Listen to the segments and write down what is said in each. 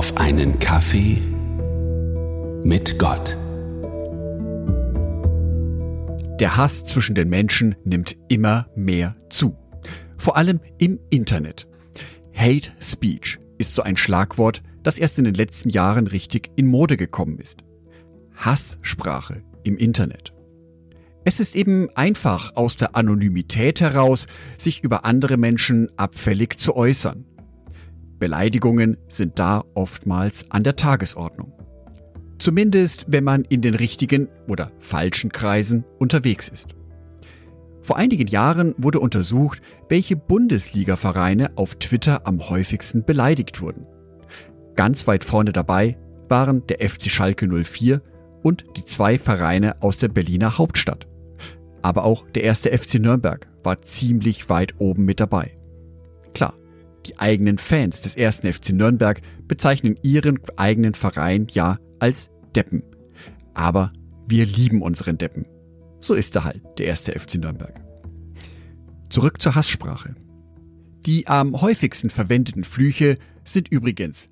auf einen Kaffee mit Gott. Der Hass zwischen den Menschen nimmt immer mehr zu. Vor allem im Internet. Hate Speech ist so ein Schlagwort, das erst in den letzten Jahren richtig in Mode gekommen ist. Hasssprache im Internet. Es ist eben einfach, aus der Anonymität heraus sich über andere Menschen abfällig zu äußern. Beleidigungen sind da oftmals an der Tagesordnung. Zumindest, wenn man in den richtigen oder falschen Kreisen unterwegs ist. Vor einigen Jahren wurde untersucht, welche Bundesliga-Vereine auf Twitter am häufigsten beleidigt wurden. Ganz weit vorne dabei waren der FC Schalke 04 und die zwei Vereine aus der Berliner Hauptstadt. Aber auch der erste FC Nürnberg war ziemlich weit oben mit dabei. Klar, die eigenen Fans des ersten FC Nürnberg bezeichnen ihren eigenen Verein ja als Deppen. Aber wir lieben unseren Deppen. So ist er halt, der erste FC Nürnberg. Zurück zur Hasssprache. Die am häufigsten verwendeten Flüche sind übrigens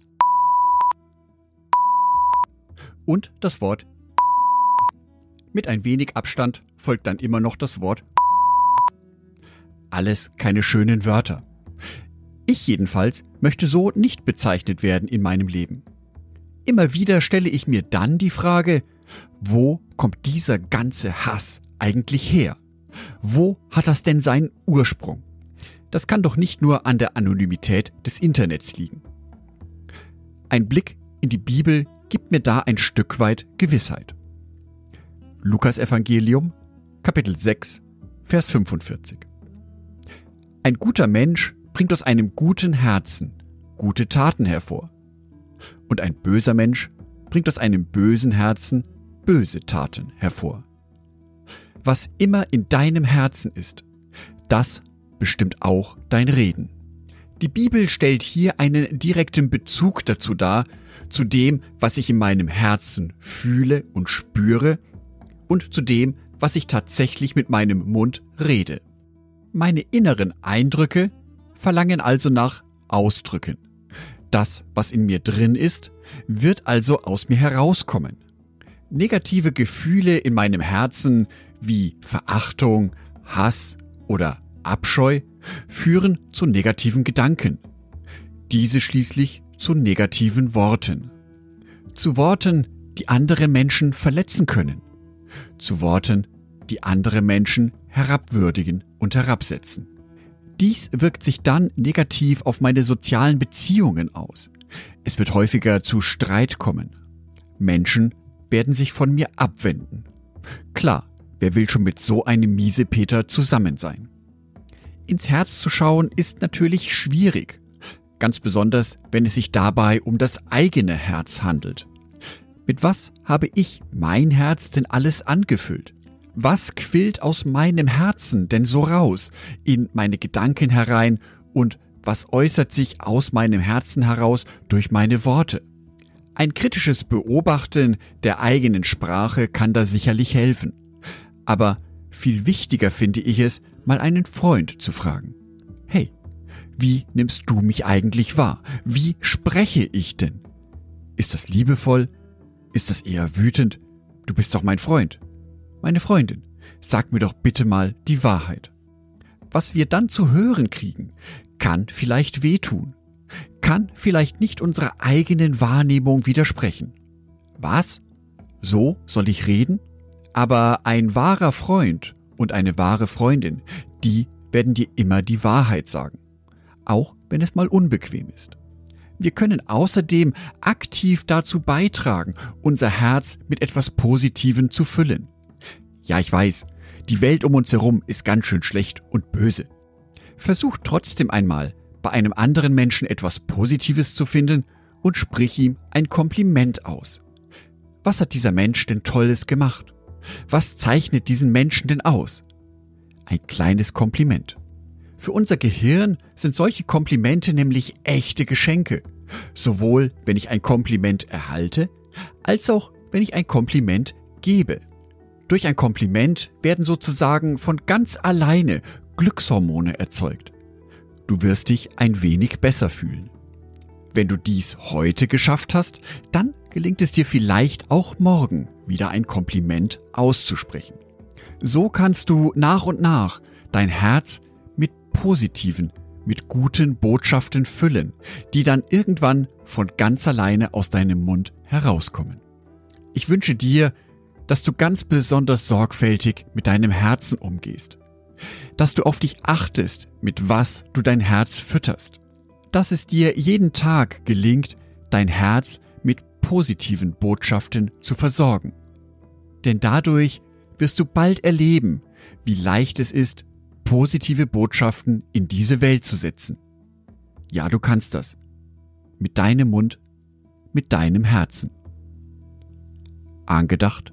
und das Wort mit ein wenig Abstand folgt dann immer noch das Wort alles keine schönen Wörter. Ich jedenfalls möchte so nicht bezeichnet werden in meinem Leben. Immer wieder stelle ich mir dann die Frage, wo kommt dieser ganze Hass eigentlich her? Wo hat das denn seinen Ursprung? Das kann doch nicht nur an der Anonymität des Internets liegen. Ein Blick in die Bibel gibt mir da ein Stück weit Gewissheit. Lukas Evangelium, Kapitel 6, Vers 45. Ein guter Mensch bringt aus einem guten Herzen gute Taten hervor und ein böser Mensch bringt aus einem bösen Herzen böse Taten hervor. Was immer in deinem Herzen ist, das bestimmt auch dein Reden. Die Bibel stellt hier einen direkten Bezug dazu dar, zu dem, was ich in meinem Herzen fühle und spüre und zu dem, was ich tatsächlich mit meinem Mund rede. Meine inneren Eindrücke verlangen also nach Ausdrücken. Das, was in mir drin ist, wird also aus mir herauskommen. Negative Gefühle in meinem Herzen wie Verachtung, Hass oder Abscheu führen zu negativen Gedanken. Diese schließlich zu negativen Worten. Zu Worten, die andere Menschen verletzen können. Zu Worten, die andere Menschen herabwürdigen und herabsetzen. Dies wirkt sich dann negativ auf meine sozialen Beziehungen aus. Es wird häufiger zu Streit kommen. Menschen werden sich von mir abwenden. Klar, wer will schon mit so einem Miesepeter zusammen sein? Ins Herz zu schauen ist natürlich schwierig. Ganz besonders, wenn es sich dabei um das eigene Herz handelt. Mit was habe ich mein Herz denn alles angefüllt? Was quillt aus meinem Herzen denn so raus, in meine Gedanken herein und was äußert sich aus meinem Herzen heraus durch meine Worte? Ein kritisches Beobachten der eigenen Sprache kann da sicherlich helfen. Aber viel wichtiger finde ich es, mal einen Freund zu fragen. Hey, wie nimmst du mich eigentlich wahr? Wie spreche ich denn? Ist das liebevoll? Ist das eher wütend? Du bist doch mein Freund. Meine Freundin, sag mir doch bitte mal die Wahrheit. Was wir dann zu hören kriegen, kann vielleicht wehtun, kann vielleicht nicht unserer eigenen Wahrnehmung widersprechen. Was? So soll ich reden? Aber ein wahrer Freund und eine wahre Freundin, die werden dir immer die Wahrheit sagen, auch wenn es mal unbequem ist. Wir können außerdem aktiv dazu beitragen, unser Herz mit etwas Positivem zu füllen. Ja, ich weiß, die Welt um uns herum ist ganz schön schlecht und böse. Versuch trotzdem einmal, bei einem anderen Menschen etwas Positives zu finden und sprich ihm ein Kompliment aus. Was hat dieser Mensch denn Tolles gemacht? Was zeichnet diesen Menschen denn aus? Ein kleines Kompliment. Für unser Gehirn sind solche Komplimente nämlich echte Geschenke. Sowohl wenn ich ein Kompliment erhalte, als auch wenn ich ein Kompliment gebe. Durch ein Kompliment werden sozusagen von ganz alleine Glückshormone erzeugt. Du wirst dich ein wenig besser fühlen. Wenn du dies heute geschafft hast, dann gelingt es dir vielleicht auch morgen wieder ein Kompliment auszusprechen. So kannst du nach und nach dein Herz mit positiven, mit guten Botschaften füllen, die dann irgendwann von ganz alleine aus deinem Mund herauskommen. Ich wünsche dir, dass du ganz besonders sorgfältig mit deinem Herzen umgehst, dass du auf dich achtest, mit was du dein Herz fütterst, dass es dir jeden Tag gelingt, dein Herz mit positiven Botschaften zu versorgen. Denn dadurch wirst du bald erleben, wie leicht es ist, positive Botschaften in diese Welt zu setzen. Ja, du kannst das. Mit deinem Mund, mit deinem Herzen. Angedacht